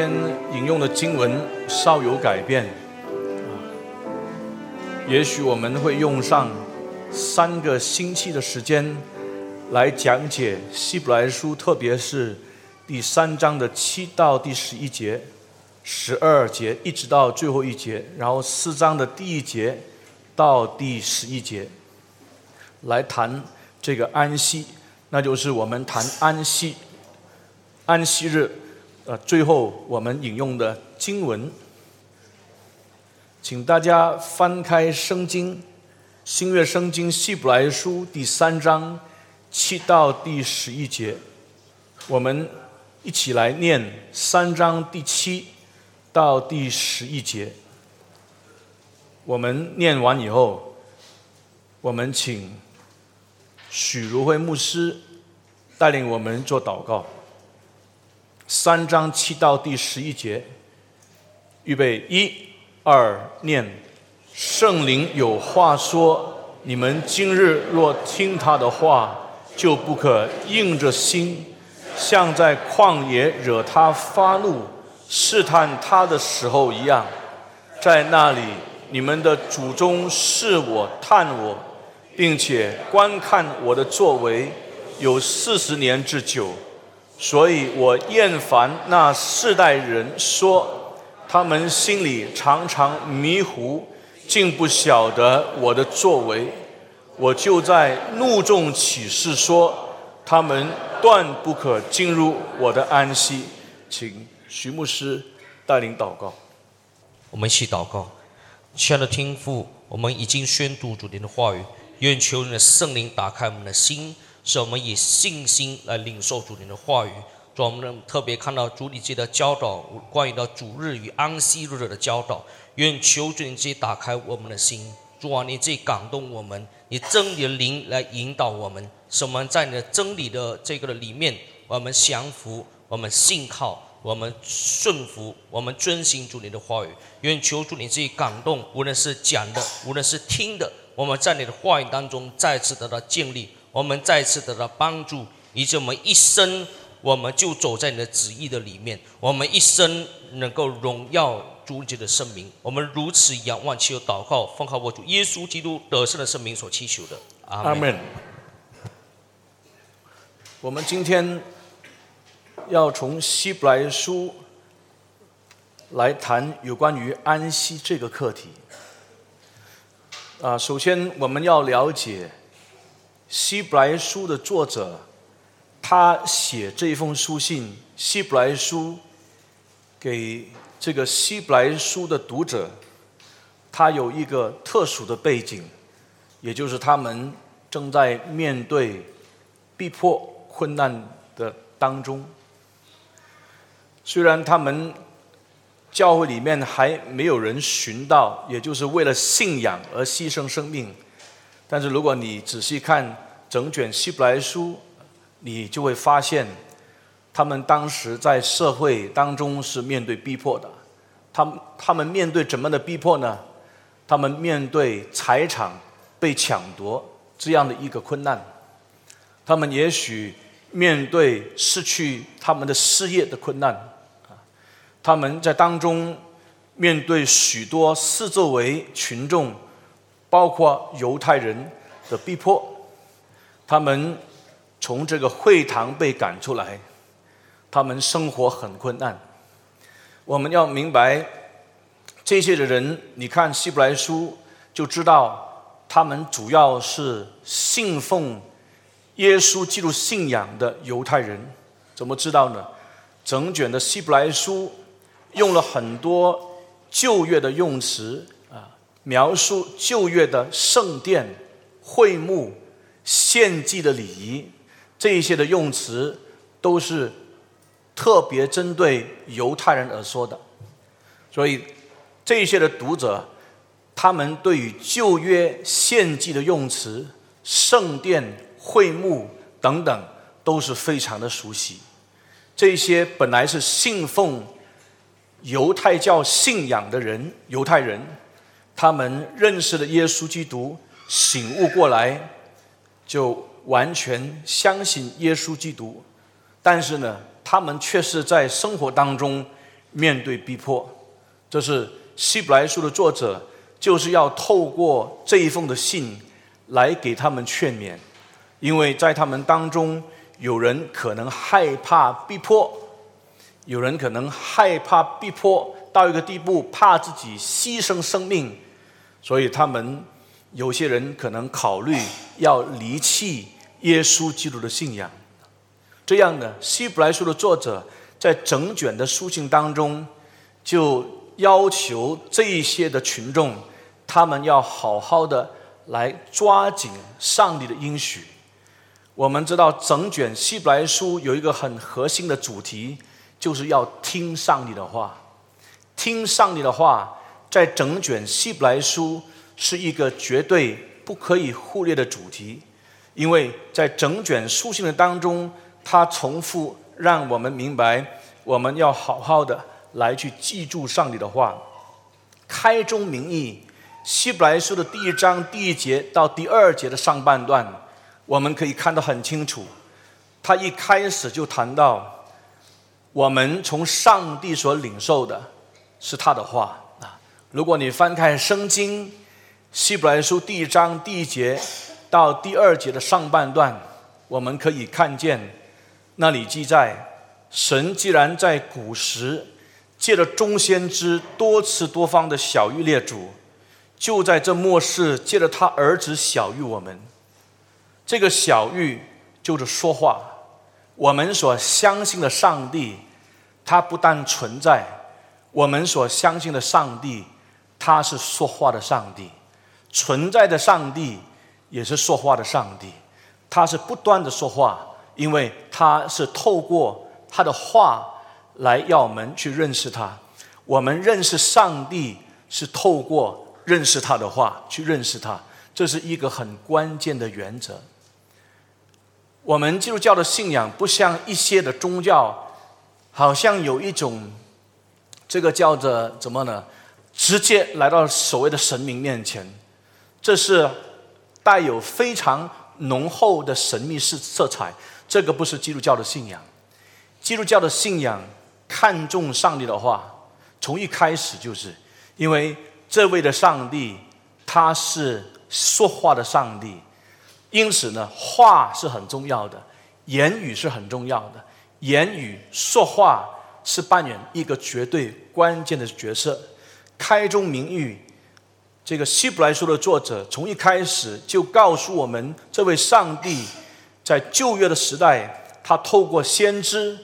天引用的经文稍有改变，也许我们会用上三个星期的时间来讲解希伯来书，特别是第三章的七到第十一节、十二节，一直到最后一节，然后四章的第一节到第十一节，来谈这个安息，那就是我们谈安息，安息日。呃，最后我们引用的经文，请大家翻开《圣经》新约圣经希伯来书第三章七到第十一节，我们一起来念三章第七到第十一节。我们念完以后，我们请许如慧牧师带领我们做祷告。三章七到第十一节，预备一、二，念。圣灵有话说：你们今日若听他的话，就不可硬着心，像在旷野惹他发怒、试探他的时候一样。在那里，你们的祖宗视我、探我，并且观看我的作为，有四十年之久。所以我厌烦那世代人说，他们心里常常迷糊，竟不晓得我的作为。我就在怒中起誓说，他们断不可进入我的安息。请徐牧师带领祷告。我们一起祷告，亲爱的天父，我们已经宣读主您的话语，愿求你的圣灵打开我们的心。是我们以信心来领受主你的话语。主，我们能特别看到主你节的教导，关于到主日与安息日的教导。愿求主你自己打开我们的心，主啊，你自己感动我们，你真理的灵来引导我们，使我们在你的真理的这个里面，我们降服，我们信靠，我们顺服，我们遵行主你的话语。愿求主你自己感动，无论是讲的，无论是听的，我们在你的话语当中再次得到建立。我们再次得到帮助，以及我们一生，我们就走在你的旨意的里面。我们一生能够荣耀主你的圣名。我们如此仰望，祈求祷告，奉靠我主耶稣基督得胜的圣名所祈求的。阿门。我们今天要从希伯来书来谈有关于安息这个课题。啊，首先我们要了解。希伯来书的作者，他写这一封书信，希伯来书给这个希伯来书的读者，他有一个特殊的背景，也就是他们正在面对逼迫、困难的当中。虽然他们教会里面还没有人寻到，也就是为了信仰而牺牲生命。但是如果你仔细看整卷希伯来书，你就会发现，他们当时在社会当中是面对逼迫的。他们他们面对怎么的逼迫呢？他们面对财产被抢夺这样的一个困难。他们也许面对失去他们的事业的困难。啊，他们在当中面对许多四周围群众。包括犹太人的逼迫，他们从这个会堂被赶出来，他们生活很困难。我们要明白这些的人，你看希伯来书就知道，他们主要是信奉耶稣基督信仰的犹太人。怎么知道呢？整卷的希伯来书用了很多旧约的用词。描述旧约的圣殿、会幕、献祭的礼仪，这一些的用词都是特别针对犹太人而说的。所以，这些的读者，他们对于旧约献祭的用词、圣殿、会幕等等，都是非常的熟悉。这些本来是信奉犹太教信仰的人，犹太人。他们认识了耶稣基督，醒悟过来，就完全相信耶稣基督。但是呢，他们却是在生活当中面对逼迫。这是希伯来书的作者就是要透过这一封的信来给他们劝勉，因为在他们当中有人可能害怕逼迫，有人可能害怕逼迫到一个地步，怕自己牺牲生命，所以他们有些人可能考虑要离弃耶稣基督的信仰。这样呢，希伯来书的作者在整卷的书信当中就。要求这一些的群众，他们要好好的来抓紧上帝的应许。我们知道，整卷希伯来书有一个很核心的主题，就是要听上帝的话。听上帝的话，在整卷希伯来书是一个绝对不可以忽略的主题，因为在整卷书信的当中，他重复让我们明白，我们要好好的。来去记住上帝的话，开宗明义，希伯来书的第一章第一节到第二节的上半段，我们可以看得很清楚。他一开始就谈到，我们从上帝所领受的是他的话。如果你翻开圣经，希伯来书第一章第一节到第二节的上半段，我们可以看见那里记载，神既然在古时。借着众先知多次多方的小玉列祖，就在这末世借着他儿子小玉我们。这个小玉就是说话。我们所相信的上帝，他不但存在，我们所相信的上帝，他是说话的上帝，存在的上帝也是说话的上帝。他是不断的说话，因为他是透过他的话。来要我们去认识他，我们认识上帝是透过认识他的话去认识他，这是一个很关键的原则。我们基督教的信仰不像一些的宗教，好像有一种这个叫做怎么呢？直接来到所谓的神明面前，这是带有非常浓厚的神秘色色彩。这个不是基督教的信仰，基督教的信仰。看重上帝的话，从一开始就是，因为这位的上帝他是说话的上帝，因此呢，话是很重要的，言语是很重要的，言语说话是扮演一个绝对关键的角色。开宗明义，这个希伯来书的作者从一开始就告诉我们，这位上帝在旧约的时代，他透过先知。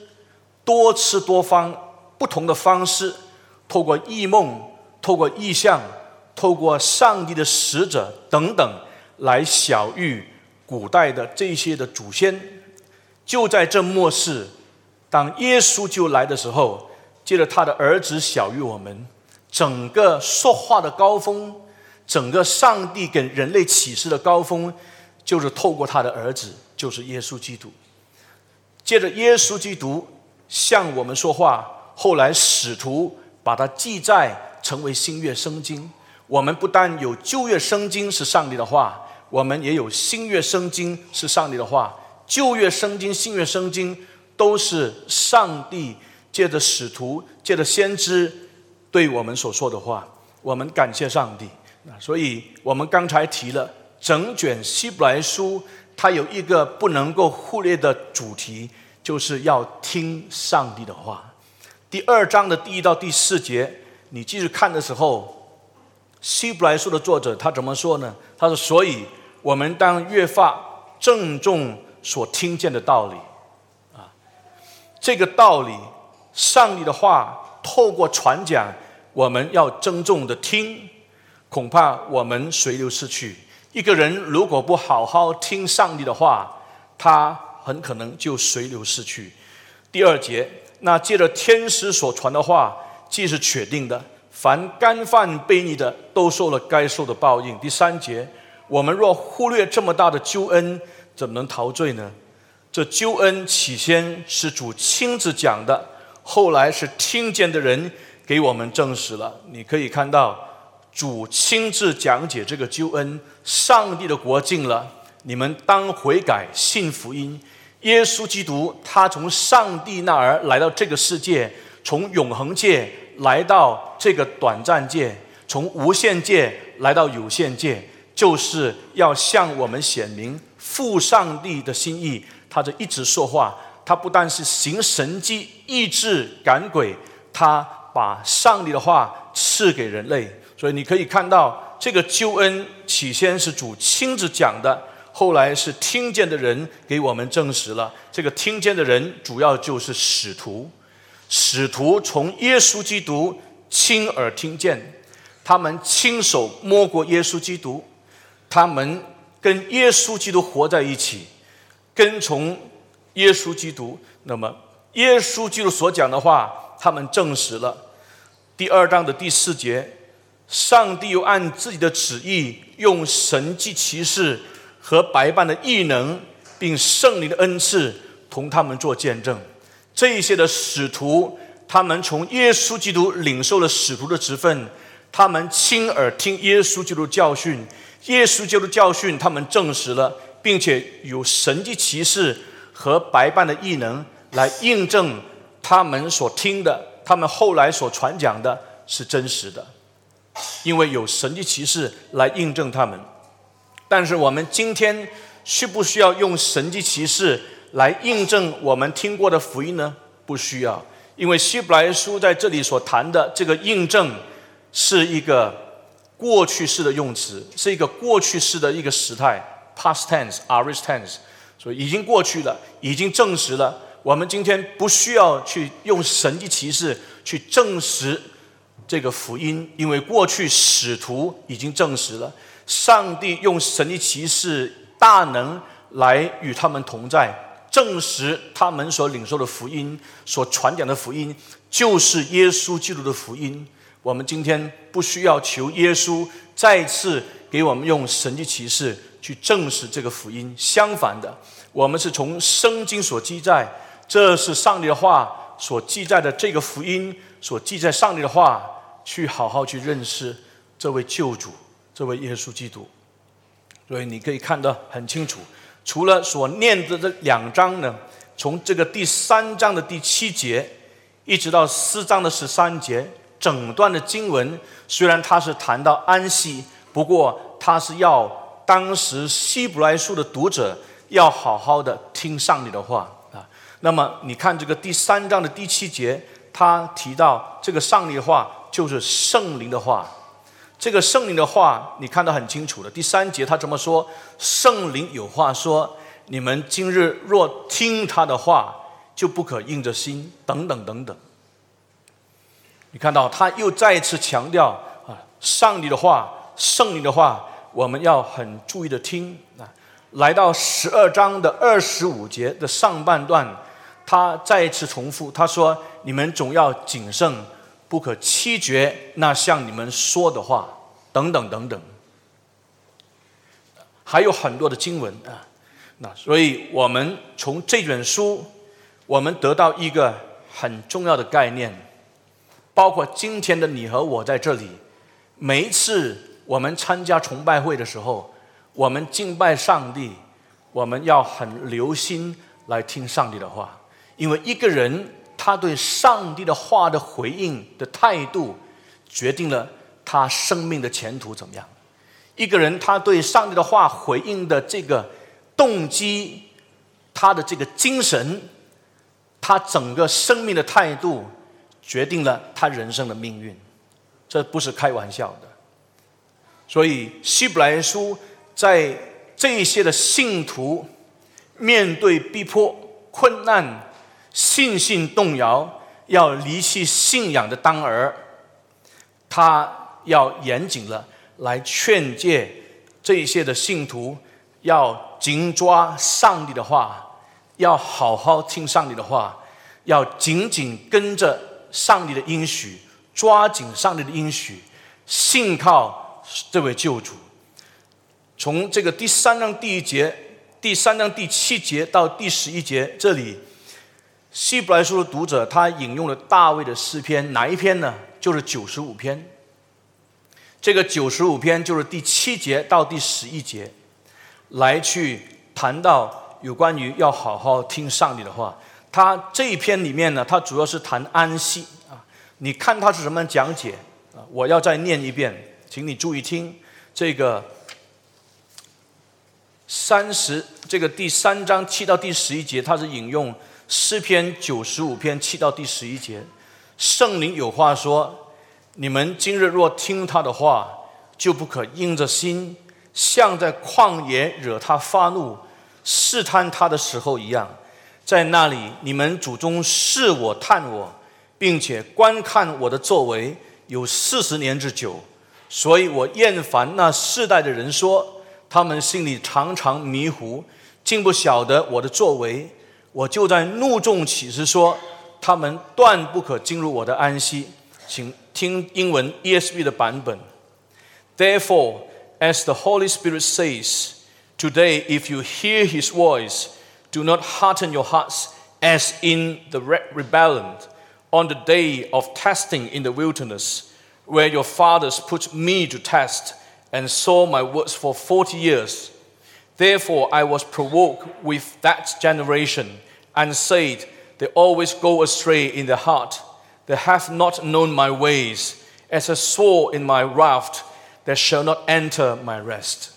多次多方不同的方式，透过异梦、透过异象、透过上帝的使者等等，来小喻古代的这些的祖先。就在这末世，当耶稣就来的时候，借着他的儿子小喻我们，整个说话的高峰，整个上帝给人类启示的高峰，就是透过他的儿子，就是耶稣基督。借着耶稣基督。向我们说话，后来使徒把它记载成为新约圣经。我们不但有旧约圣经是上帝的话，我们也有新约圣经是上帝的话。旧约圣经、新约圣经都是上帝借着使徒、借着先知对我们所说的话。我们感谢上帝。所以我们刚才提了整卷希伯来书，它有一个不能够忽略的主题。就是要听上帝的话。第二章的第一到第四节，你继续看的时候，希伯来书的作者他怎么说呢？他说：“所以我们当越发郑重所听见的道理啊，这个道理，上帝的话透过传讲，我们要郑重的听，恐怕我们随流失去。一个人如果不好好听上帝的话，他。”很可能就随流逝去。第二节，那借着天使所传的话，既是确定的，凡干犯悖逆的，都受了该受的报应。第三节，我们若忽略这么大的救恩，怎么能陶醉呢？这救恩起先是主亲自讲的，后来是听见的人给我们证实了。你可以看到，主亲自讲解这个救恩，上帝的国境了，你们当悔改，信福音。耶稣基督，他从上帝那儿来到这个世界，从永恒界来到这个短暂界，从无限界来到有限界，就是要向我们显明父上帝的心意。他这一直说话，他不但是行神迹、医治、赶鬼，他把上帝的话赐给人类。所以你可以看到，这个救恩起先是主亲自讲的。后来是听见的人给我们证实了，这个听见的人主要就是使徒，使徒从耶稣基督亲耳听见，他们亲手摸过耶稣基督，他们跟耶稣基督活在一起，跟从耶稣基督。那么耶稣基督所讲的话，他们证实了。第二章的第四节，上帝又按自己的旨意用神迹奇事。和白斑的异能，并圣灵的恩赐，同他们做见证。这一些的使徒，他们从耶稣基督领受了使徒的职分，他们亲耳听耶稣基督教训，耶稣基督教训，他们证实了，并且有神迹奇事和白斑的异能来印证他们所听的，他们后来所传讲的是真实的，因为有神迹奇事来印证他们。但是我们今天需不需要用神迹奇事来印证我们听过的福音呢？不需要，因为希伯来书在这里所谈的这个印证是一个过去式的用词，是一个过去式的一个时态 （past tense, aorist tense），所以已经过去了，已经证实了。我们今天不需要去用神迹奇事去证实这个福音，因为过去使徒已经证实了。上帝用神的骑士大能来与他们同在，证实他们所领受的福音、所传讲的福音，就是耶稣基督的福音。我们今天不需要求耶稣再次给我们用神的骑士去证实这个福音。相反的，我们是从圣经所记载，这是上帝的话所记载的这个福音，所记载上帝的话，去好好去认识这位救主。这位耶稣基督，所以你可以看得很清楚。除了所念的这两章呢，从这个第三章的第七节，一直到四章的十三节，整段的经文虽然它是谈到安息，不过它是要当时希伯来书的读者要好好的听上帝的话。那么你看这个第三章的第七节，他提到这个上帝的话就是圣灵的话。这个圣灵的话，你看得很清楚的。第三节他怎么说？圣灵有话说：“你们今日若听他的话，就不可硬着心。”等等等等。你看到他又再一次强调啊，上帝的话、圣灵的话，我们要很注意的听啊。来到十二章的二十五节的上半段，他再一次重复，他说：“你们总要谨慎。”不可欺绝那向你们说的话，等等等等，还有很多的经文啊。那所以我们从这本书，我们得到一个很重要的概念，包括今天的你和我在这里，每一次我们参加崇拜会的时候，我们敬拜上帝，我们要很留心来听上帝的话，因为一个人。他对上帝的话的回应的态度，决定了他生命的前途怎么样。一个人他对上帝的话回应的这个动机，他的这个精神，他整个生命的态度，决定了他人生的命运。这不是开玩笑的。所以希伯来书在这些的信徒面对逼迫、困难。信心动摇，要离弃信仰的当儿，他要严谨了来劝诫这一些的信徒，要紧抓上帝的话，要好好听上帝的话，要紧紧跟着上帝的应许，抓紧上帝的应许，信靠这位救主。从这个第三章第一节，第三章第七节到第十一节这里。希伯来书的读者，他引用了大卫的诗篇，哪一篇呢？就是九十五篇。这个九十五篇就是第七节到第十一节，来去谈到有关于要好好听上帝的话。他这一篇里面呢，他主要是谈安息啊。你看他是什么讲解啊？我要再念一遍，请你注意听这个三十这个第三章七到第十一节，他是引用诗篇九十五篇七到第十一节。圣灵有话说：你们今日若听他的话，就不可硬着心，像在旷野惹他发怒、试探他的时候一样。在那里，你们祖宗试我、探我，并且观看我的作为有四十年之久，所以我厌烦那世代的人说，他们心里常常迷糊，竟不晓得我的作为。我就在怒中起誓说，他们断不可进入我的安息。请听英文 ESV 的版本。Therefore, as the Holy Spirit says, today, if you hear His voice. Do not harden your hearts as in the rebellion on the day of testing in the wilderness, where your fathers put me to test and saw my works for forty years. Therefore I was provoked with that generation and said, They always go astray in their heart. They have not known my ways. As a saw in my raft, they shall not enter my rest.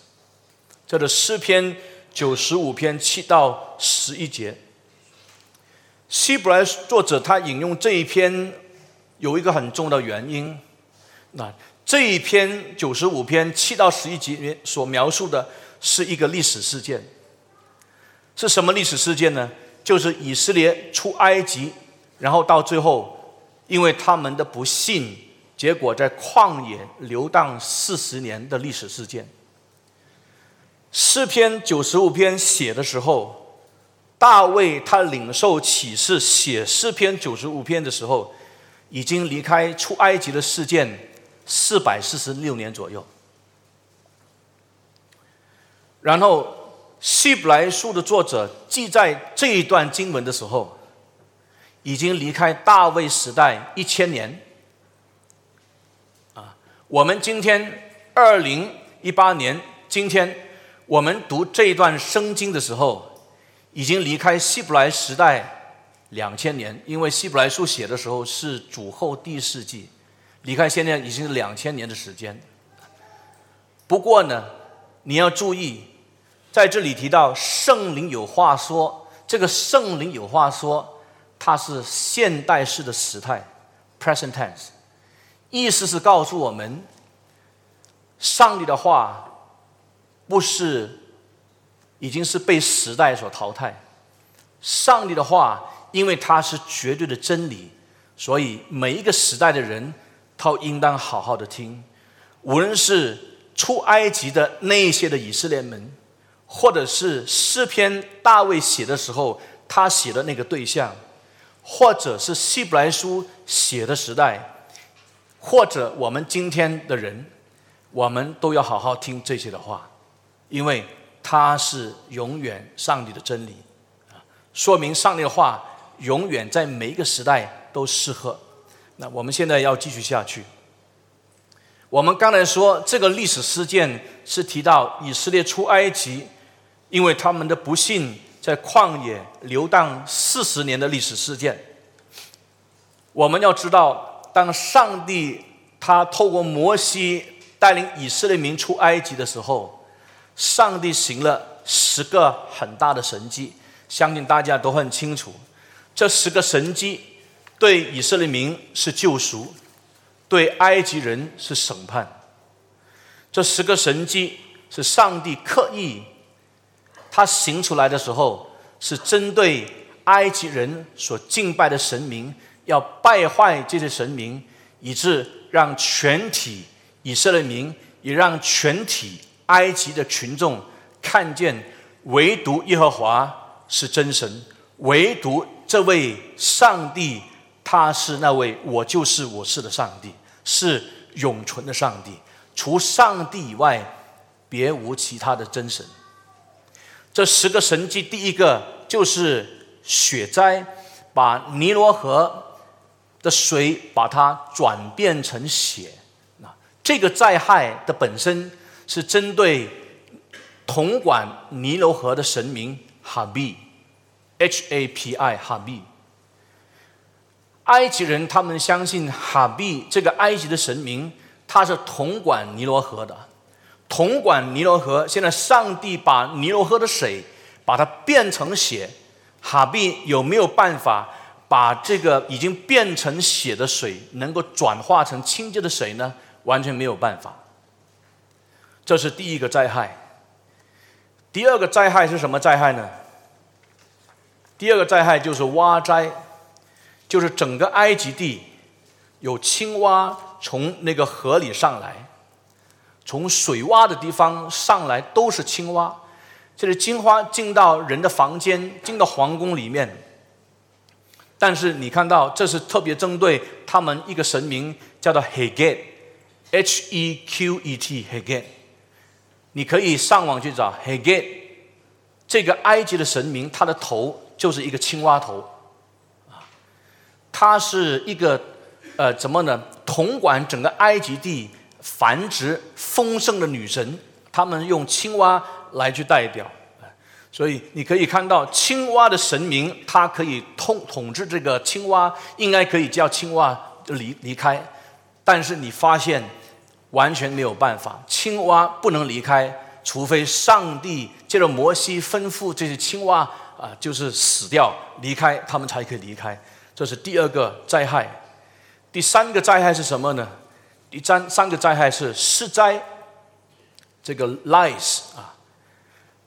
这是诗篇九十五篇七到十一节，希伯来作者他引用这一篇有一个很重要的原因。那这一篇九十五篇七到十一节所描述的是一个历史事件，是什么历史事件呢？就是以色列出埃及，然后到最后，因为他们的不信，结果在旷野流荡四十年的历史事件。诗篇九十五篇写的时候，大卫他领受启示写诗篇九十五篇的时候，已经离开出埃及的事件四百四十六年左右。然后希伯来书的作者记在这一段经文的时候，已经离开大卫时代一千年。啊，我们今天二零一八年今天。我们读这一段圣经的时候，已经离开希伯来时代两千年，因为希伯来书写的时候是主后第四纪，离开现在已经是两千年的时间。不过呢，你要注意，在这里提到圣灵有话说，这个圣灵有话说，它是现代式的时态 （present tense），意思是告诉我们，上帝的话。不是，已经是被时代所淘汰。上帝的话，因为它是绝对的真理，所以每一个时代的人，都应当好好的听。无论是出埃及的那些的以色列人，或者是诗篇大卫写的时候，他写的那个对象，或者是希伯来书写的时代，或者我们今天的人，我们都要好好听这些的话。因为它是永远上帝的真理，说明上帝的话永远在每一个时代都适合。那我们现在要继续下去。我们刚才说这个历史事件是提到以色列出埃及，因为他们的不幸在旷野流荡四十年的历史事件。我们要知道，当上帝他透过摩西带领以色列民出埃及的时候。上帝行了十个很大的神迹，相信大家都很清楚。这十个神迹对以色列民是救赎，对埃及人是审判。这十个神迹是上帝刻意，他行出来的时候是针对埃及人所敬拜的神明，要败坏这些神明，以致让全体以色列民，也让全体。埃及的群众看见，唯独耶和华是真神，唯独这位上帝，他是那位我就是我是的上帝，是永存的上帝，除上帝以外，别无其他的真神。这十个神迹，第一个就是雪灾，把尼罗河的水把它转变成血。那这个灾害的本身。是针对统管尼罗河的神明哈比，H A P I 哈比埃及人他们相信哈比这个埃及的神明，他是统管尼罗河的，统管尼罗河。现在上帝把尼罗河的水把它变成血，哈毕有没有办法把这个已经变成血的水能够转化成清洁的水呢？完全没有办法。这是第一个灾害。第二个灾害是什么灾害呢？第二个灾害就是蛙灾，就是整个埃及地有青蛙从那个河里上来，从水洼的地方上来都是青蛙。这是青蛙进到人的房间，进到皇宫里面。但是你看到，这是特别针对他们一个神明，叫做 Heget，H-E-Q-E-T，Heget。你可以上网去找 Heget，这个埃及的神明，他的头。就是一个青蛙头，啊，他是一个呃，怎么呢？统管整个埃及地繁殖丰盛的女神，他们用青蛙来去代表，所以你可以看到青蛙的神明，它可以统统治这个青蛙，应该可以叫青蛙离离开，但是你发现完全没有办法，青蛙不能离开，除非上帝借着摩西吩咐这些青蛙。啊，就是死掉，离开他们才可以离开，这是第二个灾害。第三个灾害是什么呢？第三三个灾害是失灾，这个 lies 啊，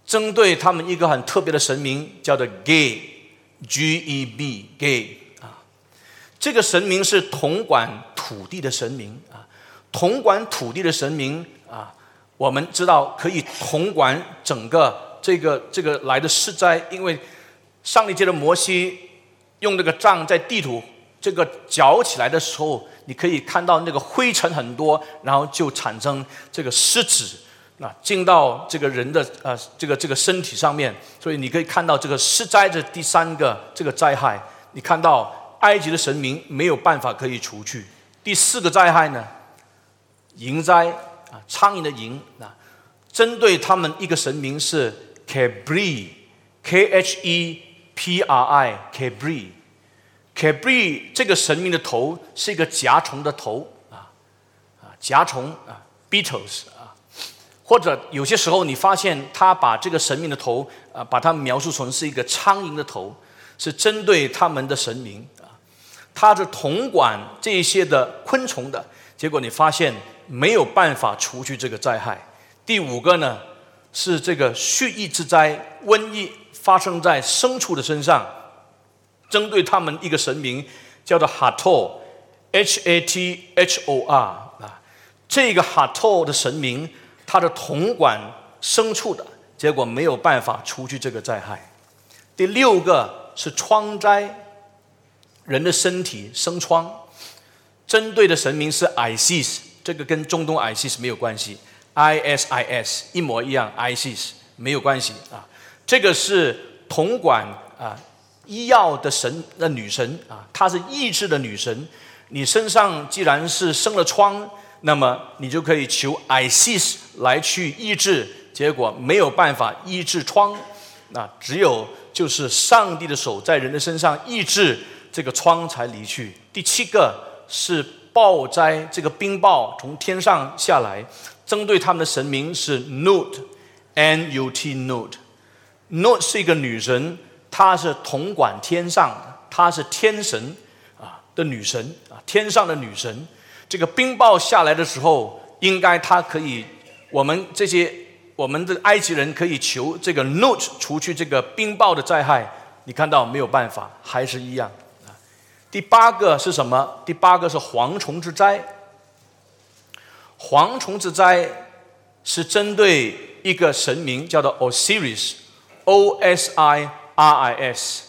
针对他们一个很特别的神明，叫做 Geb，G-E-B，Geb 啊，这个神明是统管土地的神明啊，统管土地的神明啊，我们知道可以统管整个。这个这个来的是灾，因为上帝借着摩西用那个杖在地土这个搅起来的时候，你可以看到那个灰尘很多，然后就产生这个湿纸，那进到这个人的呃这个这个身体上面，所以你可以看到这个施灾的第三个这个灾害，你看到埃及的神明没有办法可以除去。第四个灾害呢，蝇灾啊，苍蝇的蝇啊，针对他们一个神明是。KABRI，KEPRI，KABRI Kabri 这个神明的头是一个甲虫的头啊啊，甲虫啊，beetles 啊，或者有些时候你发现他把这个神明的头啊，把它描述成是一个苍蝇的头，是针对他们的神明啊，他是统管这些的昆虫的，结果你发现没有办法除去这个灾害。第五个呢？是这个蓄疫之灾，瘟疫发生在牲畜的身上，针对他们一个神明叫做哈托，H A T H O R 啊，这个哈托的神明，他的统管牲畜的，结果没有办法除去这个灾害。第六个是疮灾，人的身体生疮，针对的神明是 Isis，这个跟中东 Isis 没有关系。ISIS 一模一样，ISIS 没有关系啊。这个是统管啊医药的神的女神啊，她是医治的女神。你身上既然是生了疮，那么你就可以求 ISIS 来去医治，结果没有办法医治疮，那只有就是上帝的手在人的身上医治这个疮才离去。第七个是暴灾，这个冰雹从天上下来。针对他们的神明是 Nut，N-U-T，Nut，Nut 是一个女神，她是统管天上的，她是天神啊的女神啊，天上的女神。这个冰雹下来的时候，应该她可以，我们这些我们的埃及人可以求这个 Nut 除去这个冰雹的灾害。你看到没有办法，还是一样啊。第八个是什么？第八个是蝗虫之灾。蝗虫之灾是针对一个神明，叫做 Osiris，O S I R I S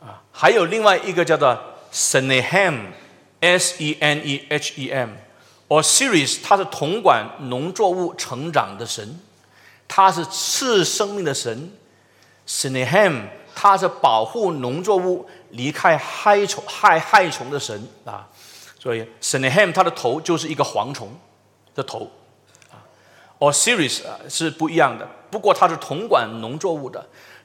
啊，还有另外一个叫做 Senehem，S-E-N-E-H-E-M。Osiris 他是统管农作物成长的神，他是赐生命的神。Senehem 他是保护农作物离开害虫害害虫的神啊，所以 Senehem 他的头就是一个蝗虫。的头啊，Osiris 啊是不一样的，不过它是统管农作物的，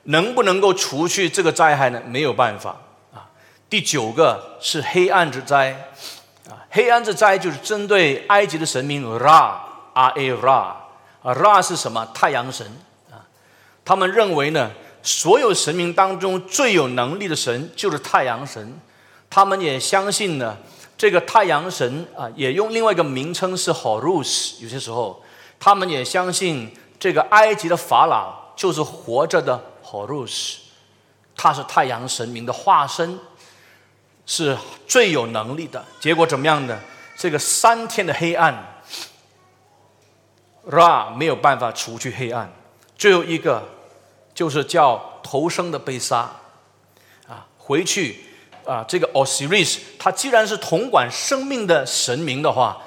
能不能够除去这个灾害呢？没有办法啊。第九个是黑暗之灾，啊，黑暗之灾就是针对埃及的神明 Ra R A Ra 啊，Ra 是什么？太阳神啊。他们认为呢，所有神明当中最有能力的神就是太阳神。他们也相信呢，这个太阳神啊，也用另外一个名称是 Horus。有些时候，他们也相信这个埃及的法老就是活着的 Horus，他是太阳神明的化身。是最有能力的。结果怎么样呢？这个三天的黑暗，Ra 没有办法除去黑暗。最后一个就是叫头生的被杀啊，回去啊，这个 Osiris 他既然是统管生命的神明的话，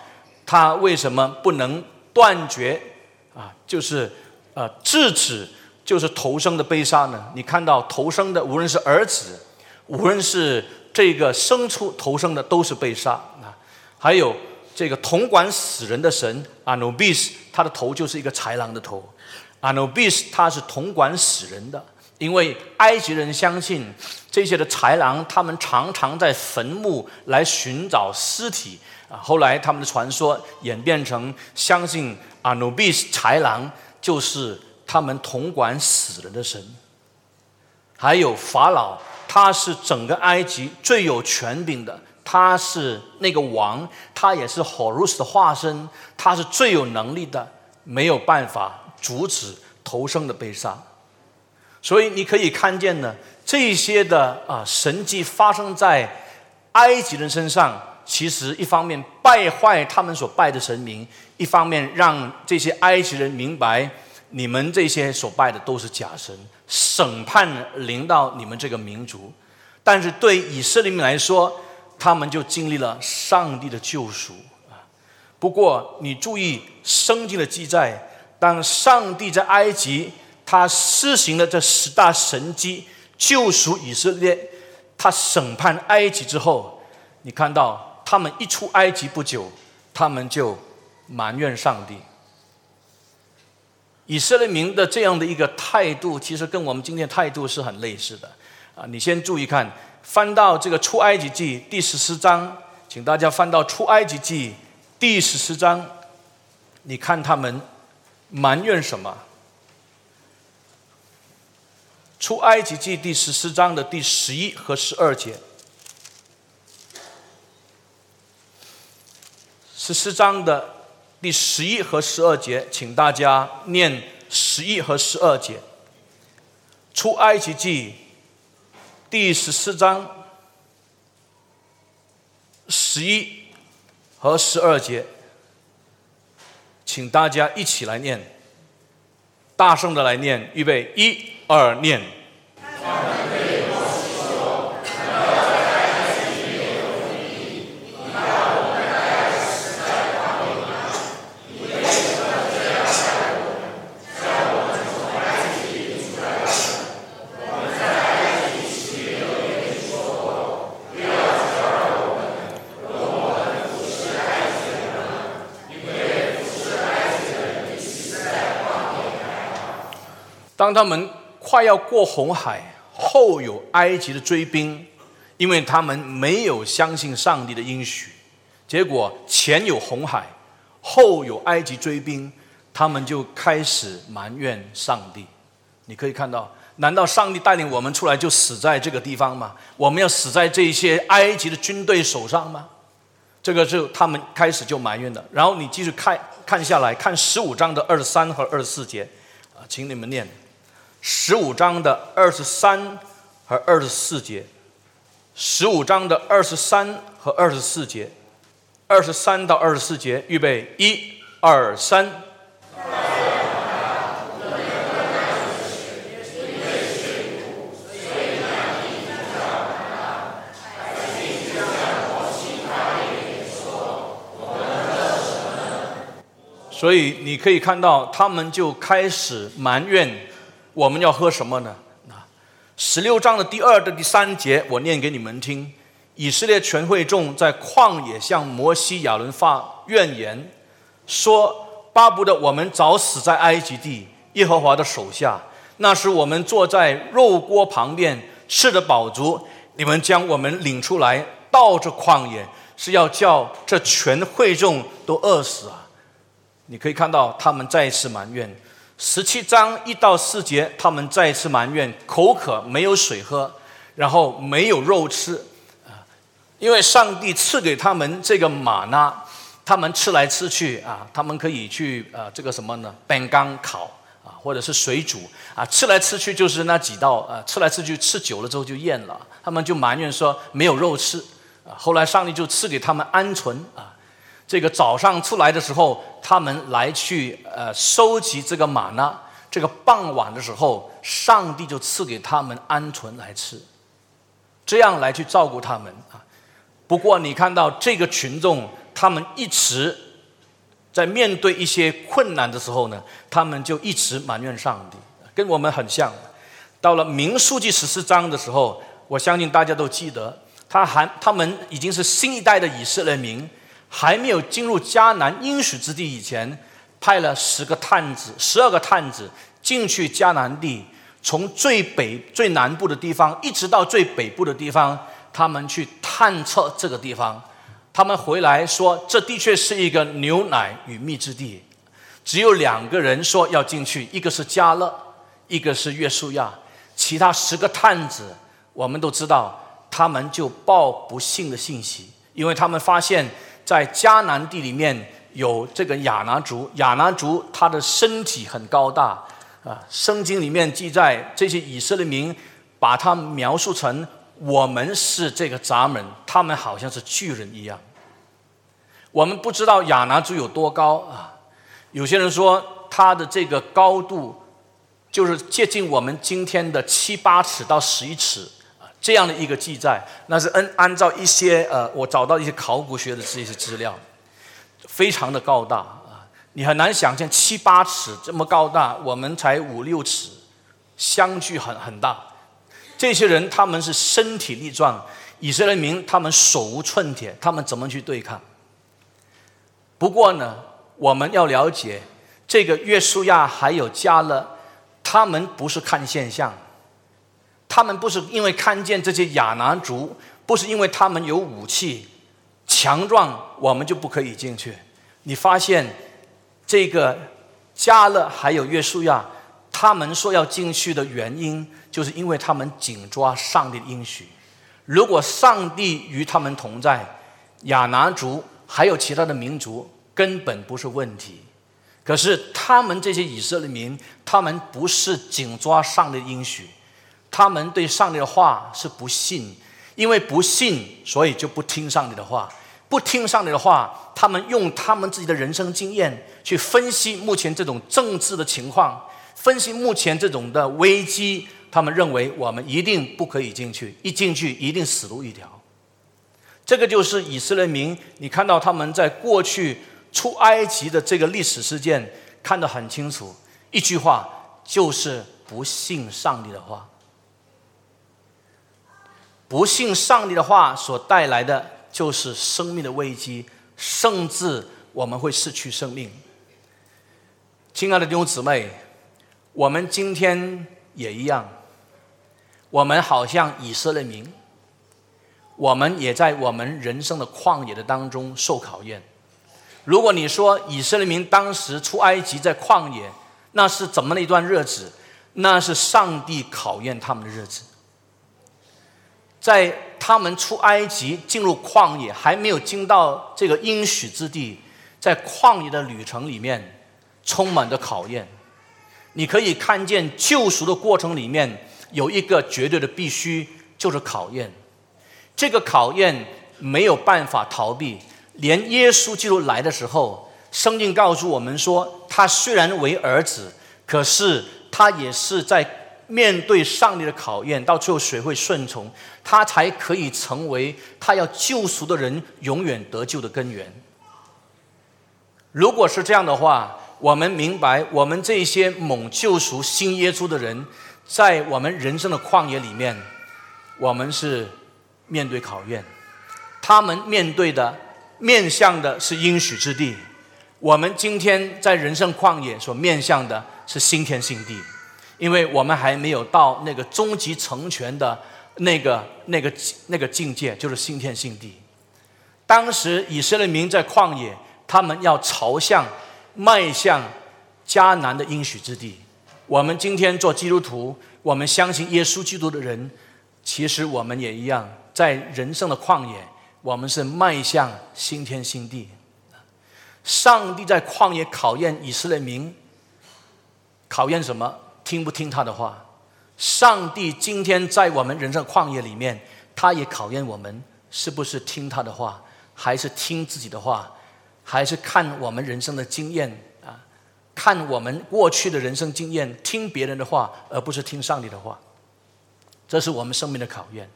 他为什么不能断绝啊？就是呃制止，就是头生的被杀呢？你看到头生的，无论是儿子，无论是这个生出头生的都是被杀啊！还有这个统管死人的神 Anubis，他的头就是一个豺狼的头。Anubis 他是统管死人的，因为埃及人相信这些的豺狼，他们常常在坟墓来寻找尸体啊。后来他们的传说演变成相信 Anubis 豺狼就是他们统管死人的神。还有法老。他是整个埃及最有权柄的，他是那个王，他也是 Horus 的化身，他是最有能力的，没有办法阻止头生的被杀。所以你可以看见呢，这些的啊神迹发生在埃及人身上，其实一方面败坏他们所拜的神明，一方面让这些埃及人明白，你们这些所拜的都是假神。审判临到你们这个民族，但是对以色列民来说，他们就经历了上帝的救赎啊。不过你注意圣经的记载，当上帝在埃及他施行了这十大神迹救赎以色列，他审判埃及之后，你看到他们一出埃及不久，他们就埋怨上帝。以色列民的这样的一个态度，其实跟我们今天态度是很类似的啊！你先注意看，翻到这个出埃及记第十四章，请大家翻到出埃及记第十四章，你看他们埋怨什么？出埃及记第十四章的第十一和十二节，十四章的。第十一和十二节，请大家念十一和十二节。出埃及记第十四章十一和十二节，请大家一起来念，大声的来念，预备，一二，念。当他们快要过红海，后有埃及的追兵，因为他们没有相信上帝的应许，结果前有红海，后有埃及追兵，他们就开始埋怨上帝。你可以看到，难道上帝带领我们出来就死在这个地方吗？我们要死在这些埃及的军队手上吗？这个是他们开始就埋怨的。然后你继续看看下来，看十五章的二十三和二十四节，啊，请你们念。十五章的二十三和二十四节，十五章的二十三和二十四节，二十三到二十四节，预备，一、二、三。所以你可以看到，他们就开始埋怨。我们要喝什么呢？啊，十六章的第二的第三节，我念给你们听。以色列全会众在旷野向摩西亚伦发怨言，说：“巴不得我们早死在埃及地，耶和华的手下。那时我们坐在肉锅旁边，吃得饱足，你们将我们领出来，到这旷野，是要叫这全会众都饿死啊！你可以看到，他们再一次埋怨。十七章一到四节，他们再次埋怨，口渴没有水喝，然后没有肉吃啊！因为上帝赐给他们这个玛纳，他们吃来吃去啊，他们可以去啊，这个什么呢？本缸烤啊。或者是水煮啊，吃来吃去就是那几道啊，吃来吃去吃久了之后就厌了，他们就埋怨说没有肉吃啊。后来上帝就赐给他们鹌鹑啊，这个早上出来的时候，他们来去呃收集这个玛纳，这个傍晚的时候，上帝就赐给他们鹌鹑来吃，这样来去照顾他们啊。不过你看到这个群众，他们一直。在面对一些困难的时候呢，他们就一直埋怨上帝，跟我们很像。到了民数记十四章的时候，我相信大家都记得，他还他们已经是新一代的以色列民，还没有进入迦南应许之地以前，派了十个探子、十二个探子进去迦南地，从最北、最南部的地方一直到最北部的地方，他们去探测这个地方。他们回来说，这的确是一个牛奶与蜜之地。只有两个人说要进去，一个是加勒，一个是约书亚。其他十个探子，我们都知道，他们就报不幸的信息，因为他们发现，在迦南地里面有这个亚拿族。亚拿族他的身体很高大啊，圣经里面记载，这些以色列民把他描述成。我们是这个闸门，他们好像是巨人一样。我们不知道亚拿族有多高啊？有些人说他的这个高度就是接近我们今天的七八尺到十一尺，这样的一个记载，那是按按照一些呃，我找到一些考古学的这些资料，非常的高大啊，你很难想象七八尺这么高大，我们才五六尺，相距很很大。这些人他们是身体力壮，以色列民他们手无寸铁，他们怎么去对抗？不过呢，我们要了解这个约书亚还有加勒，他们不是看现象，他们不是因为看见这些亚拿族，不是因为他们有武器强壮，我们就不可以进去。你发现这个加勒还有约书亚，他们说要进去的原因。就是因为他们紧抓上帝的应许，如果上帝与他们同在，亚拿族还有其他的民族根本不是问题。可是他们这些以色列民，他们不是紧抓上帝的应许，他们对上帝的话是不信，因为不信，所以就不听上帝的话。不听上帝的话，他们用他们自己的人生经验去分析目前这种政治的情况，分析目前这种的危机。他们认为我们一定不可以进去，一进去一定死路一条。这个就是以色列民，你看到他们在过去出埃及的这个历史事件看得很清楚。一句话就是不信上帝的话，不信上帝的话所带来的就是生命的危机，甚至我们会失去生命。亲爱的弟兄姊妹，我们今天也一样。我们好像以色列民，我们也在我们人生的旷野的当中受考验。如果你说以色列民当时出埃及在旷野，那是怎么的一段日子？那是上帝考验他们的日子。在他们出埃及进入旷野，还没有进到这个应许之地，在旷野的旅程里面，充满着考验。你可以看见救赎的过程里面。有一个绝对的必须，就是考验。这个考验没有办法逃避。连耶稣基督来的时候，圣经告诉我们说，他虽然为儿子，可是他也是在面对上帝的考验，到最后谁会顺从，他才可以成为他要救赎的人永远得救的根源。如果是这样的话，我们明白，我们这些蒙救赎、新耶稣的人。在我们人生的旷野里面，我们是面对考验；他们面对的、面向的是应许之地。我们今天在人生旷野所面向的是新天新地，因为我们还没有到那个终极成全的那个那个那个境界，就是新天新地。当时以色列民在旷野，他们要朝向、迈向迦南的应许之地。我们今天做基督徒，我们相信耶稣基督的人，其实我们也一样，在人生的旷野，我们是迈向新天新地。上帝在旷野考验以色列民，考验什么？听不听他的话？上帝今天在我们人生旷野里面，他也考验我们，是不是听他的话？还是听自己的话，还是看我们人生的经验啊？看我们过去的人生经验，听别人的话，而不是听上帝的话。这是我们生命的考验。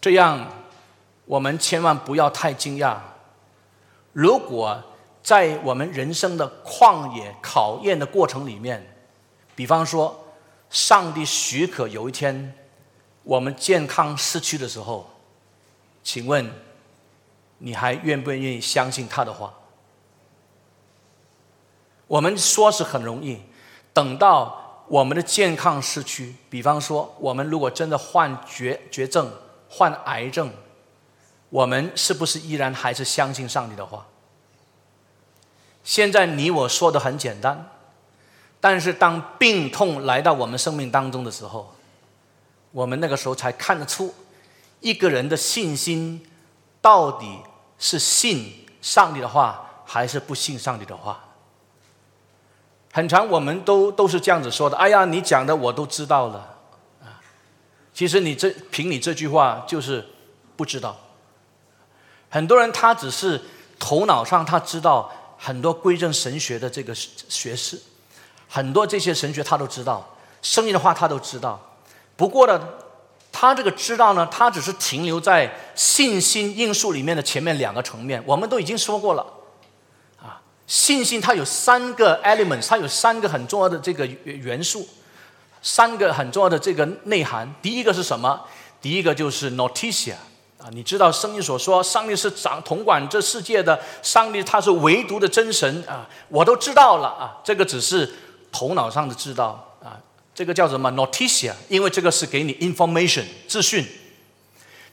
这样，我们千万不要太惊讶。如果在我们人生的旷野考验的过程里面，比方说，上帝许可有一天我们健康失去的时候，请问？你还愿不愿意相信他的话？我们说是很容易，等到我们的健康失去，比方说，我们如果真的患绝绝症、患癌症，我们是不是依然还是相信上帝的话？现在你我说的很简单，但是当病痛来到我们生命当中的时候，我们那个时候才看得出一个人的信心。到底是信上帝的话，还是不信上帝的话？很长，我们都都是这样子说的。哎呀，你讲的我都知道了啊！其实你这凭你这句话就是不知道。很多人他只是头脑上他知道很多归正神学的这个学士，很多这些神学他都知道，圣经的话他都知道。不过呢。他这个知道呢，他只是停留在信心因素里面的前面两个层面。我们都已经说过了，啊，信心它有三个 elements，它有三个很重要的这个元素，三个很重要的这个内涵。第一个是什么？第一个就是 noticia 啊，你知道圣经所说，上帝是掌统管这世界的，上帝他是唯独的真神啊，我都知道了啊，这个只是头脑上的知道啊。这个叫什么 noticia？因为这个是给你 information 资讯。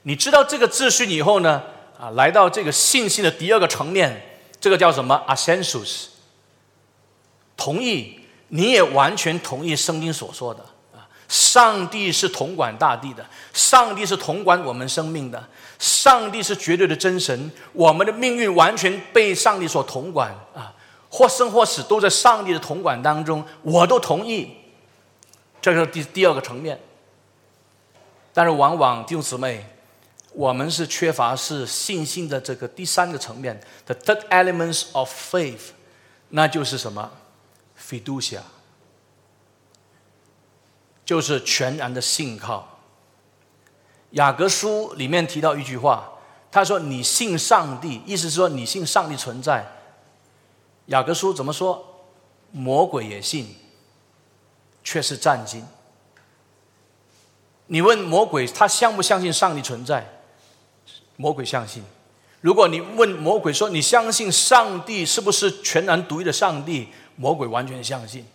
你知道这个资讯以后呢，啊，来到这个信息的第二个层面，这个叫什么 assensus？同意，你也完全同意圣经所说的啊，上帝是统管大地的，上帝是统管我们生命的，上帝是绝对的真神，我们的命运完全被上帝所统管啊，或生或死都在上帝的统管当中，我都同意。这是第第二个层面，但是往往弟兄姊妹，我们是缺乏是信心的这个第三个层面，the third elements of faith，那就是什么？fiducia，就是全然的信靠。雅各书里面提到一句话，他说：“你信上帝，意思是说你信上帝存在。”雅各书怎么说？魔鬼也信。却是战惊。你问魔鬼，他相不相信上帝存在？魔鬼相信。如果你问魔鬼说，你相信上帝是不是全然独一的上帝？魔鬼完全相信。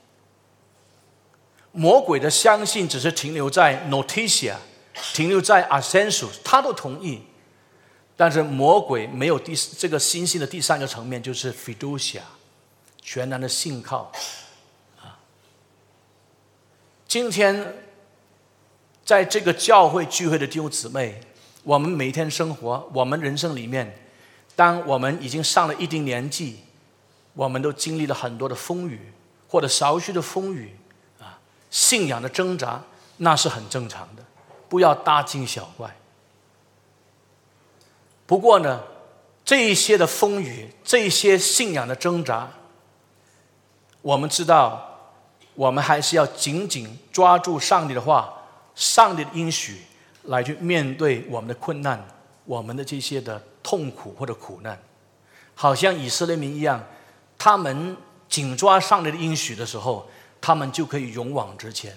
魔鬼的相信只是停留在 noticia，停留在 assensus，他都同意。但是魔鬼没有第这个信心的第三个层面，就是 fiducia，全然的信靠啊。今天，在这个教会聚会的弟兄姊妹，我们每天生活，我们人生里面，当我们已经上了一定年纪，我们都经历了很多的风雨，或者少许的风雨，啊，信仰的挣扎，那是很正常的，不要大惊小怪。不过呢，这一些的风雨，这一些信仰的挣扎，我们知道。我们还是要紧紧抓住上帝的话、上帝的应许，来去面对我们的困难、我们的这些的痛苦或者苦难。好像以色列民一样，他们紧抓上帝的应许的时候，他们就可以勇往直前；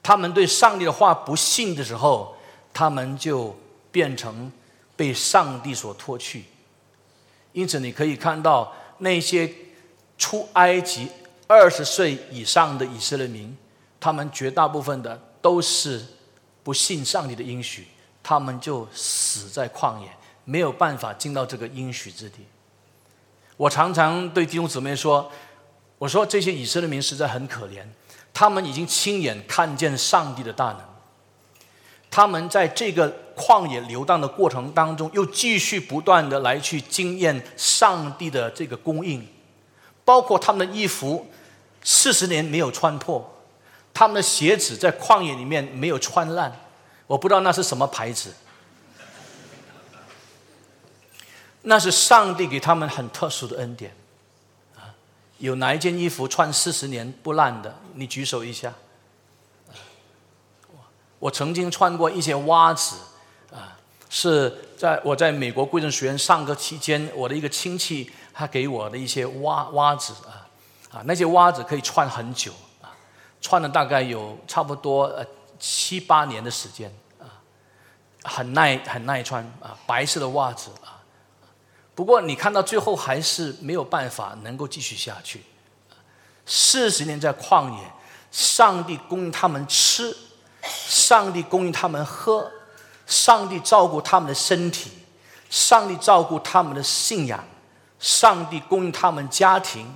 他们对上帝的话不信的时候，他们就变成被上帝所脱去。因此，你可以看到那些出埃及。二十岁以上的以色列民，他们绝大部分的都是不信上帝的应许，他们就死在旷野，没有办法进到这个应许之地。我常常对弟兄姊妹说：“我说这些以色列民实在很可怜，他们已经亲眼看见上帝的大能，他们在这个旷野流荡的过程当中，又继续不断的来去经验上帝的这个供应，包括他们的衣服四十年没有穿破。”他们的鞋子在旷野里面没有穿烂，我不知道那是什么牌子。那是上帝给他们很特殊的恩典，啊，有哪一件衣服穿四十年不烂的？你举手一下。我曾经穿过一些袜子，啊，是在我在美国贵政学院上课期间，我的一个亲戚他给我的一些袜袜子啊，啊，那些袜子可以穿很久啊。穿了大概有差不多呃七八年的时间啊，很耐很耐穿啊，白色的袜子啊。不过你看到最后还是没有办法能够继续下去。四十年在旷野，上帝供应他们吃，上帝供应他们喝，上帝照顾他们的身体，上帝照顾他们的信仰，上帝供应他们家庭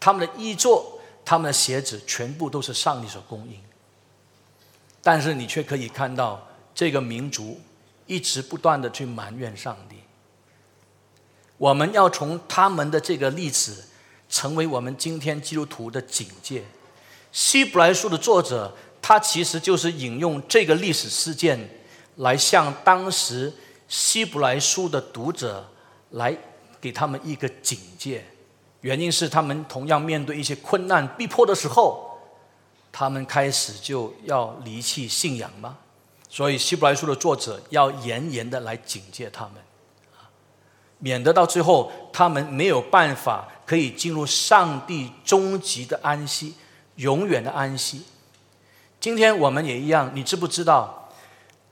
他们的衣着。他们的鞋子全部都是上帝所供应，但是你却可以看到这个民族一直不断的去埋怨上帝。我们要从他们的这个例子，成为我们今天基督徒的警戒。希伯来书的作者，他其实就是引用这个历史事件，来向当时希伯来书的读者来给他们一个警戒。原因是他们同样面对一些困难逼迫的时候，他们开始就要离弃信仰吗？所以希伯来书的作者要严严的来警戒他们，免得到最后他们没有办法可以进入上帝终极的安息、永远的安息。今天我们也一样，你知不知道？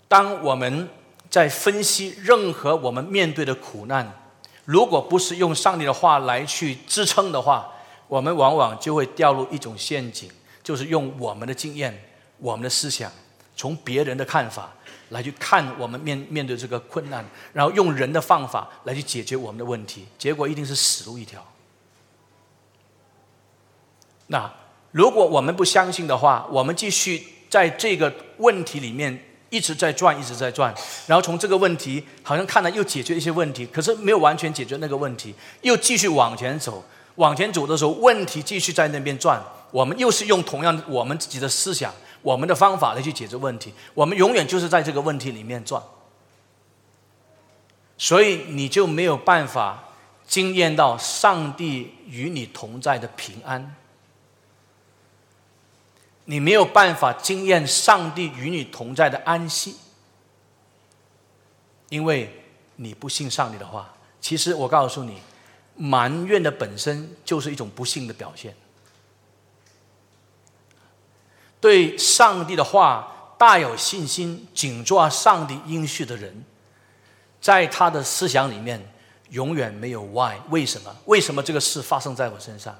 当我们在分析任何我们面对的苦难。如果不是用上帝的话来去支撑的话，我们往往就会掉入一种陷阱，就是用我们的经验、我们的思想，从别人的看法来去看我们面面对这个困难，然后用人的方法来去解决我们的问题，结果一定是死路一条。那如果我们不相信的话，我们继续在这个问题里面。一直在转，一直在转，然后从这个问题好像看来又解决一些问题，可是没有完全解决那个问题，又继续往前走。往前走的时候，问题继续在那边转，我们又是用同样我们自己的思想、我们的方法来去解决问题，我们永远就是在这个问题里面转，所以你就没有办法经验到上帝与你同在的平安。你没有办法经验上帝与你同在的安息，因为你不信上帝的话。其实我告诉你，埋怨的本身就是一种不幸的表现。对上帝的话大有信心、紧抓上帝应许的人，在他的思想里面永远没有 why 为什么？为什么这个事发生在我身上？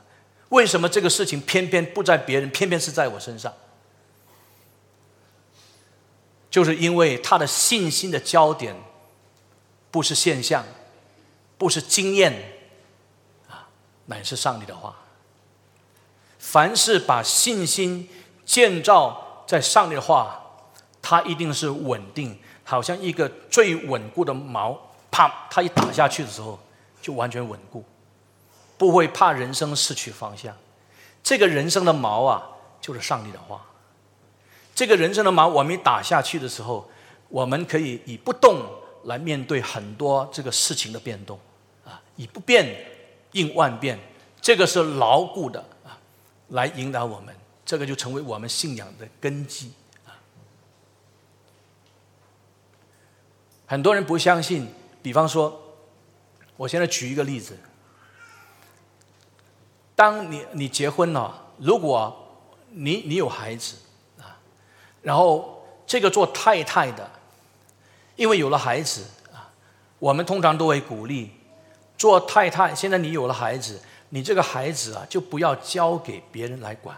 为什么这个事情偏偏不在别人，偏偏是在我身上？就是因为他的信心的焦点不是现象，不是经验，啊，乃是上帝的话。凡是把信心建造在上帝的话，它一定是稳定，好像一个最稳固的锚，啪，它一打下去的时候就完全稳固。不会怕人生失去方向，这个人生的锚啊，就是上帝的话。这个人生的锚，我们打下去的时候，我们可以以不动来面对很多这个事情的变动，啊，以不变应万变，这个是牢固的啊，来引导我们，这个就成为我们信仰的根基啊。很多人不相信，比方说，我现在举一个例子。当你你结婚了，如果你你有孩子啊，然后这个做太太的，因为有了孩子啊，我们通常都会鼓励做太太。现在你有了孩子，你这个孩子啊，就不要交给别人来管，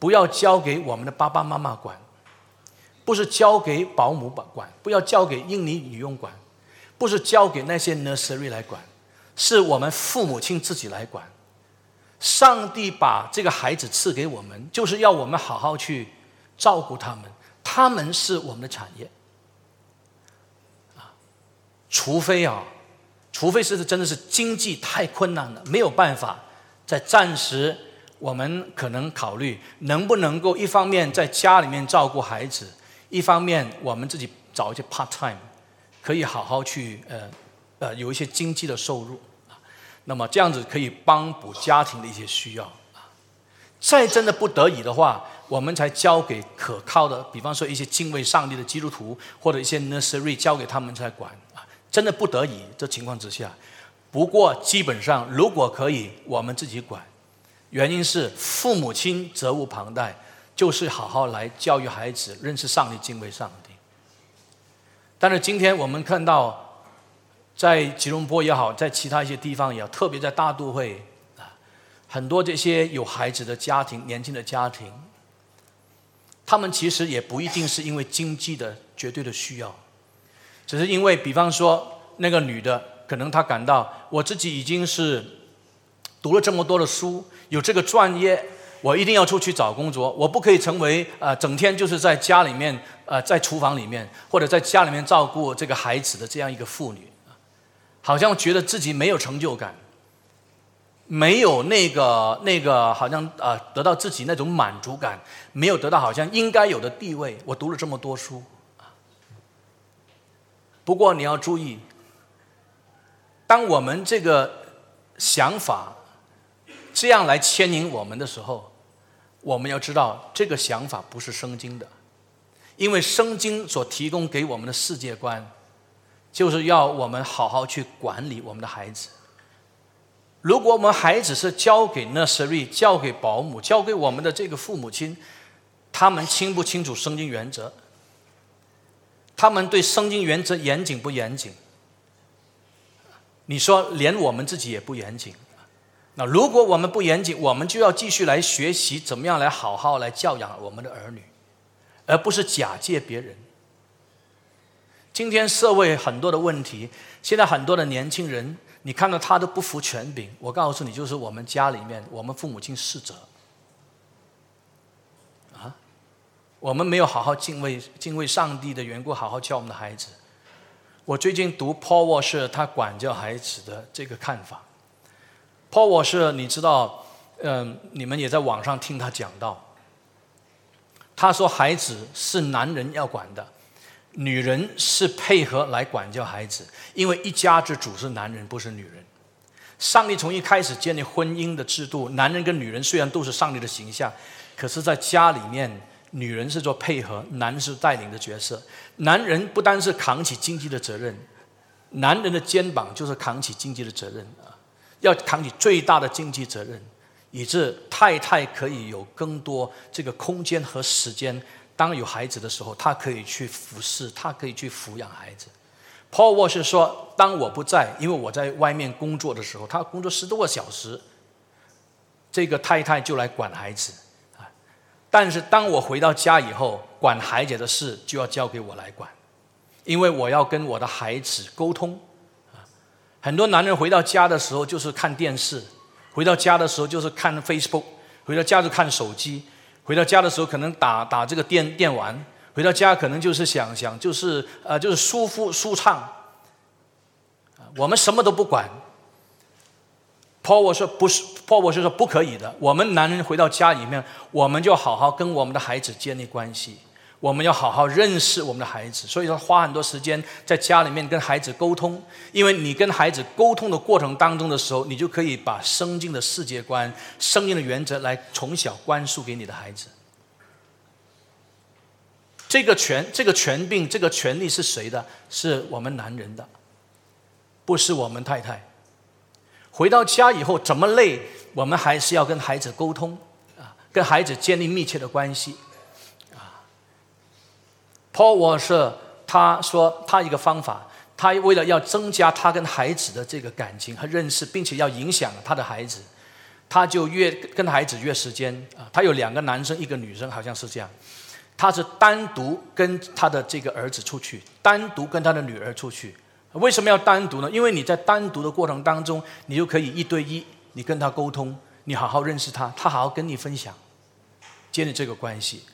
不要交给我们的爸爸妈妈管，不是交给保姆管，不要交给印尼女佣管，不是交给那些 nursery 来管，是我们父母亲自己来管。上帝把这个孩子赐给我们，就是要我们好好去照顾他们，他们是我们的产业。啊，除非啊，除非是真的是经济太困难了，没有办法，在暂时。我们可能考虑能不能够一方面在家里面照顾孩子，一方面我们自己找一些 part time，可以好好去呃呃有一些经济的收入。那么这样子可以帮补家庭的一些需要啊。再真的不得已的话，我们才交给可靠的，比方说一些敬畏上帝的基督徒或者一些 nursery 交给他们才管啊。真的不得已这情况之下，不过基本上如果可以，我们自己管。原因是父母亲责无旁贷，就是好好来教育孩子认识上帝、敬畏上帝。但是今天我们看到，在吉隆坡也好，在其他一些地方也好，特别在大都会啊，很多这些有孩子的家庭、年轻的家庭，他们其实也不一定是因为经济的绝对的需要，只是因为，比方说那个女的，可能她感到我自己已经是。读了这么多的书，有这个专业，我一定要出去找工作。我不可以成为呃整天就是在家里面呃在厨房里面或者在家里面照顾这个孩子的这样一个妇女，好像觉得自己没有成就感，没有那个那个好像呃得到自己那种满足感，没有得到好像应该有的地位。我读了这么多书，不过你要注意，当我们这个想法。这样来牵引我们的时候，我们要知道这个想法不是圣经的，因为圣经所提供给我们的世界观，就是要我们好好去管理我们的孩子。如果我们孩子是交给 nursery、交给保姆、交给我们的这个父母亲，他们清不清楚圣经原则？他们对圣经原则严谨不严谨？你说连我们自己也不严谨。那如果我们不严谨，我们就要继续来学习怎么样来好好来教养我们的儿女，而不是假借别人。今天社会很多的问题，现在很多的年轻人，你看到他都不服权柄。我告诉你，就是我们家里面，我们父母亲逝者啊，我们没有好好敬畏敬畏上帝的缘故，好好教我们的孩子。我最近读 Paul Washer 他管教孩子的这个看法。Paul 我是你知道，嗯，你们也在网上听他讲到，他说孩子是男人要管的，女人是配合来管教孩子，因为一家之主是男人，不是女人。上帝从一开始建立婚姻的制度，男人跟女人虽然都是上帝的形象，可是在家里面，女人是做配合，男人是带领的角色。男人不单是扛起经济的责任，男人的肩膀就是扛起经济的责任啊。要扛起最大的经济责任，以致太太可以有更多这个空间和时间。当有孩子的时候，他可以去服侍，他可以去抚养孩子。Paul Walsh 说：“当我不在，因为我在外面工作的时候，他工作十多个小时，这个太太就来管孩子啊。但是当我回到家以后，管孩子的事就要交给我来管，因为我要跟我的孩子沟通。”啊很多男人回到家的时候就是看电视，回到家的时候就是看 Facebook，回到家就看手机，回到家的时候可能打打这个电电玩，回到家可能就是想想就是呃就是舒服舒畅，我们什么都不管。Paul 我说不是，Paul 我是说不可以的。我们男人回到家里面，我们就好好跟我们的孩子建立关系。我们要好好认识我们的孩子，所以说花很多时间在家里面跟孩子沟通。因为你跟孩子沟通的过程当中的时候，你就可以把圣经的世界观、圣经的原则来从小灌输给你的孩子。这个权、这个权柄、这个权利是谁的？是我们男人的，不是我们太太。回到家以后怎么累，我们还是要跟孩子沟通啊，跟孩子建立密切的关系。Paul 我是他说他一个方法，他为了要增加他跟孩子的这个感情和认识，并且要影响他的孩子，他就约跟孩子约时间啊。他有两个男生，一个女生，好像是这样。他是单独跟他的这个儿子出去，单独跟他的女儿出去。为什么要单独呢？因为你在单独的过程当中，你就可以一对一，你跟他沟通，你好好认识他，他好好跟你分享，建立这个关系。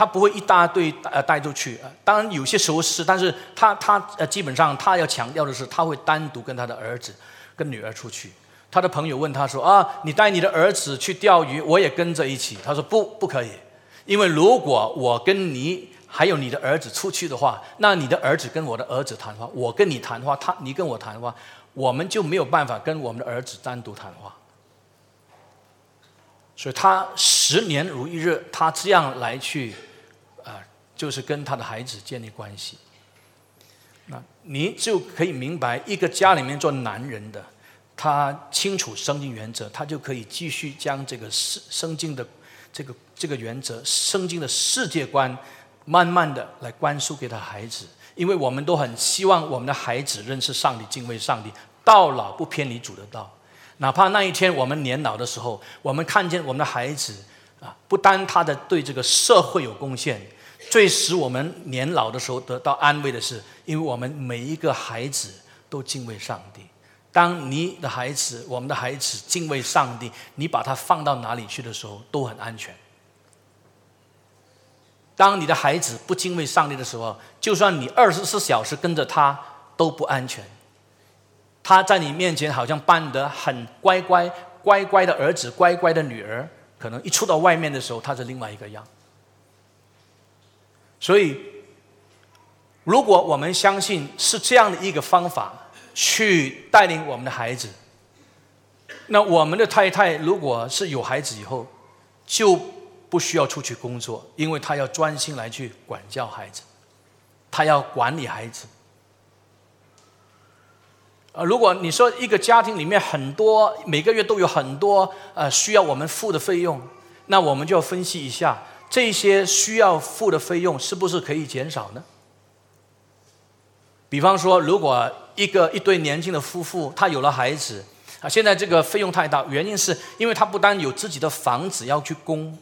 他不会一大堆呃带出去，当然有些时候是，但是他他呃基本上他要强调的是，他会单独跟他的儿子、跟女儿出去。他的朋友问他说：“啊，你带你的儿子去钓鱼，我也跟着一起。”他说：“不，不可以，因为如果我跟你还有你的儿子出去的话，那你的儿子跟我的儿子谈话，我跟你谈话，他你跟我谈话，我们就没有办法跟我们的儿子单独谈话。”所以他十年如一日，他这样来去，就是跟他的孩子建立关系。那你就可以明白，一个家里面做男人的。他清楚生经原则，他就可以继续将这个生生经的这个这个原则、生经的世界观，慢慢的来灌输给他孩子。因为我们都很希望我们的孩子认识上帝、敬畏上帝，到老不偏离主的道。哪怕那一天我们年老的时候，我们看见我们的孩子啊，不单他的对这个社会有贡献，最使我们年老的时候得到安慰的是，因为我们每一个孩子都敬畏上帝。当你的孩子、我们的孩子敬畏上帝，你把他放到哪里去的时候都很安全。当你的孩子不敬畏上帝的时候，就算你二十四小时跟着他都不安全。他在你面前好像扮得很乖乖、乖乖的儿子、乖乖的女儿，可能一出到外面的时候，他是另外一个样。所以，如果我们相信是这样的一个方法。去带领我们的孩子。那我们的太太如果是有孩子以后，就不需要出去工作，因为她要专心来去管教孩子，她要管理孩子。呃，如果你说一个家庭里面很多每个月都有很多呃需要我们付的费用，那我们就要分析一下这些需要付的费用是不是可以减少呢？比方说，如果一个一对年轻的夫妇，他有了孩子，啊，现在这个费用太大，原因是因为他不单有自己的房子要去供，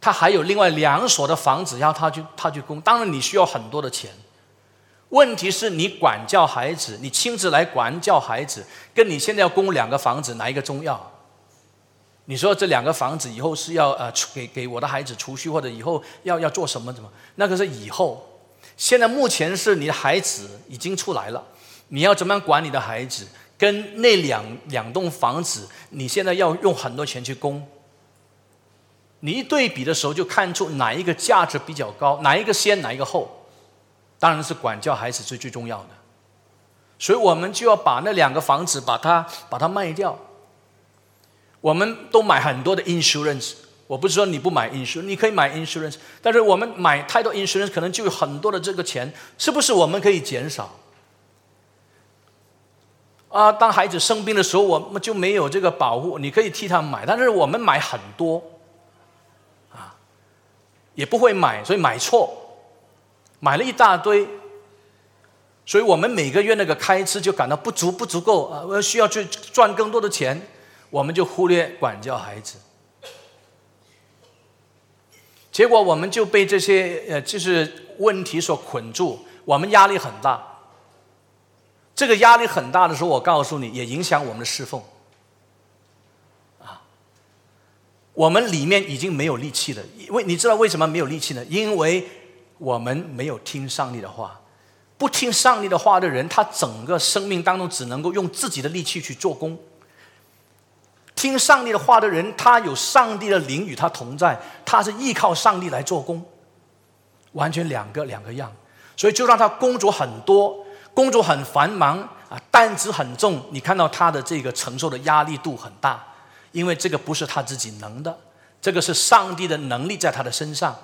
他还有另外两所的房子要他去他去供。当然，你需要很多的钱。问题是你管教孩子，你亲自来管教孩子，跟你现在要供两个房子，哪一个重要？你说这两个房子以后是要呃给给我的孩子储蓄，或者以后要要做什么？怎么？那个是以后。现在目前是你的孩子已经出来了，你要怎么样管你的孩子？跟那两两栋房子，你现在要用很多钱去供。你一对比的时候，就看出哪一个价值比较高，哪一个先，哪一个后。当然是管教孩子最最重要的。所以我们就要把那两个房子把它把它卖掉。我们都买很多的 insurance。我不是说你不买 insurance，你可以买 insurance，但是我们买太多 insurance，可能就有很多的这个钱，是不是我们可以减少？啊，当孩子生病的时候，我们就没有这个保护，你可以替他买，但是我们买很多，啊，也不会买，所以买错，买了一大堆，所以我们每个月那个开支就感到不足不足够啊，需要去赚更多的钱，我们就忽略管教孩子。结果我们就被这些呃，就是问题所捆住，我们压力很大。这个压力很大的时候，我告诉你，也影响我们的侍奉。啊，我们里面已经没有力气了。因为你知道为什么没有力气呢？因为我们没有听上帝的话。不听上帝的话的人，他整个生命当中只能够用自己的力气去做工。听上帝的话的人，他有上帝的灵与他同在，他是依靠上帝来做工，完全两个两个样，所以就让他工作很多，工作很繁忙啊，担子很重。你看到他的这个承受的压力度很大，因为这个不是他自己能的，这个是上帝的能力在他的身上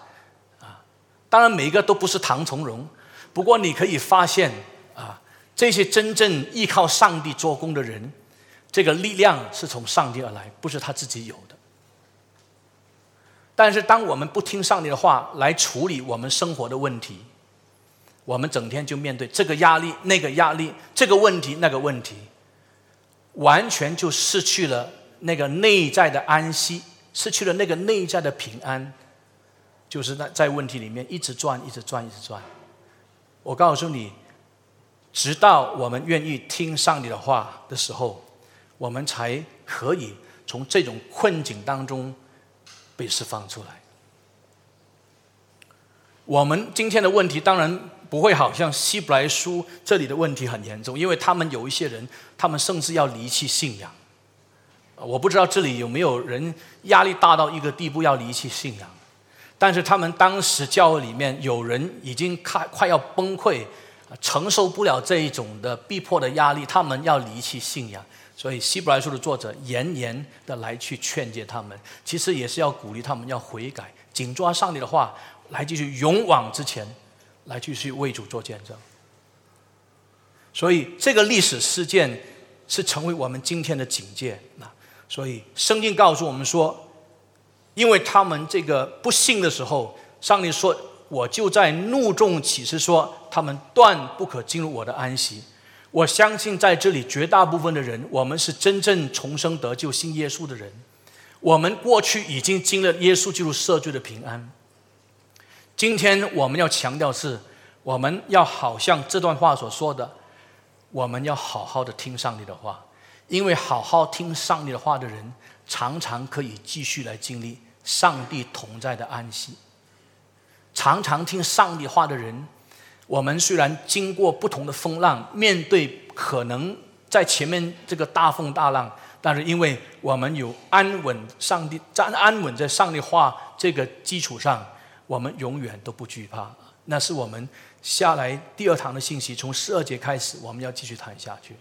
啊。当然每一个都不是唐从容，不过你可以发现啊，这些真正依靠上帝做工的人。这个力量是从上帝而来，不是他自己有的。但是，当我们不听上帝的话来处理我们生活的问题，我们整天就面对这个压力、那个压力、这个问题、那个问题，完全就失去了那个内在的安息，失去了那个内在的平安，就是在在问题里面一直转，一直转，一直转。我告诉你，直到我们愿意听上帝的话的时候，我们才可以从这种困境当中被释放出来。我们今天的问题当然不会好像希伯来书这里的问题很严重，因为他们有一些人，他们甚至要离弃信仰。我不知道这里有没有人压力大到一个地步要离弃信仰，但是他们当时教会里面有人已经快快要崩溃，承受不了这一种的逼迫的压力，他们要离弃信仰。所以希伯来书的作者严严的来去劝诫他们，其实也是要鼓励他们要悔改，紧抓上帝的话。来继续勇往直前，来继续为主做见证。所以这个历史事件是成为我们今天的警戒。那所以圣经告诉我们说，因为他们这个不信的时候，上帝说：“我就在怒中起誓说，他们断不可进入我的安息。”我相信在这里绝大部分的人，我们是真正重生得救、信耶稣的人。我们过去已经经历耶稣基督赦罪的平安。今天我们要强调是，我们要好像这段话所说的，我们要好好的听上帝的话，因为好好听上帝的话的人，常常可以继续来经历上帝同在的安息。常常听上帝话的人，我们虽然经过不同的风浪，面对可能在前面这个大风大浪，但是因为我们有安稳上帝在安稳在上帝话这个基础上。我们永远都不惧怕，那是我们下来第二堂的信息。从十二节开始，我们要继续谈下去。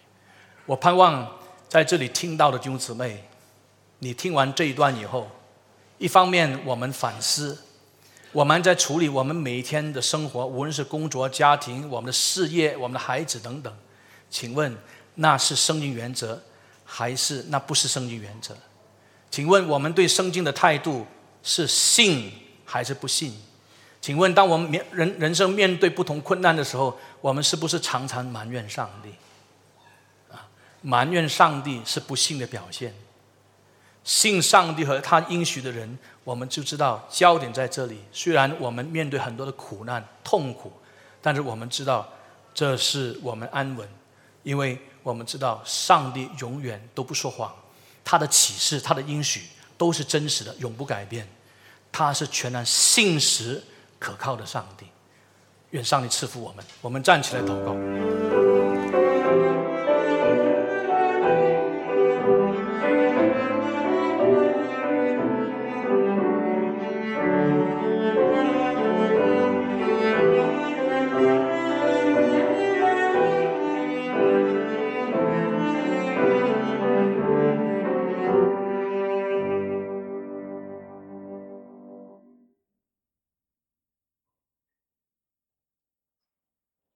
我盼望在这里听到的弟兄姊妹，你听完这一段以后，一方面我们反思，我们在处理我们每天的生活，无论是工作、家庭、我们的事业、我们的孩子等等。请问那是圣经原则，还是那不是圣经原则？请问我们对圣经的态度是信？还是不信？请问，当我们面人人生面对不同困难的时候，我们是不是常常埋怨上帝？啊，埋怨上帝是不幸的表现。信上帝和他应许的人，我们就知道焦点在这里。虽然我们面对很多的苦难、痛苦，但是我们知道这是我们安稳，因为我们知道上帝永远都不说谎，他的启示、他的应许都是真实的，永不改变。他是全然信实可靠的上帝，愿上帝赐福我们。我们站起来祷告。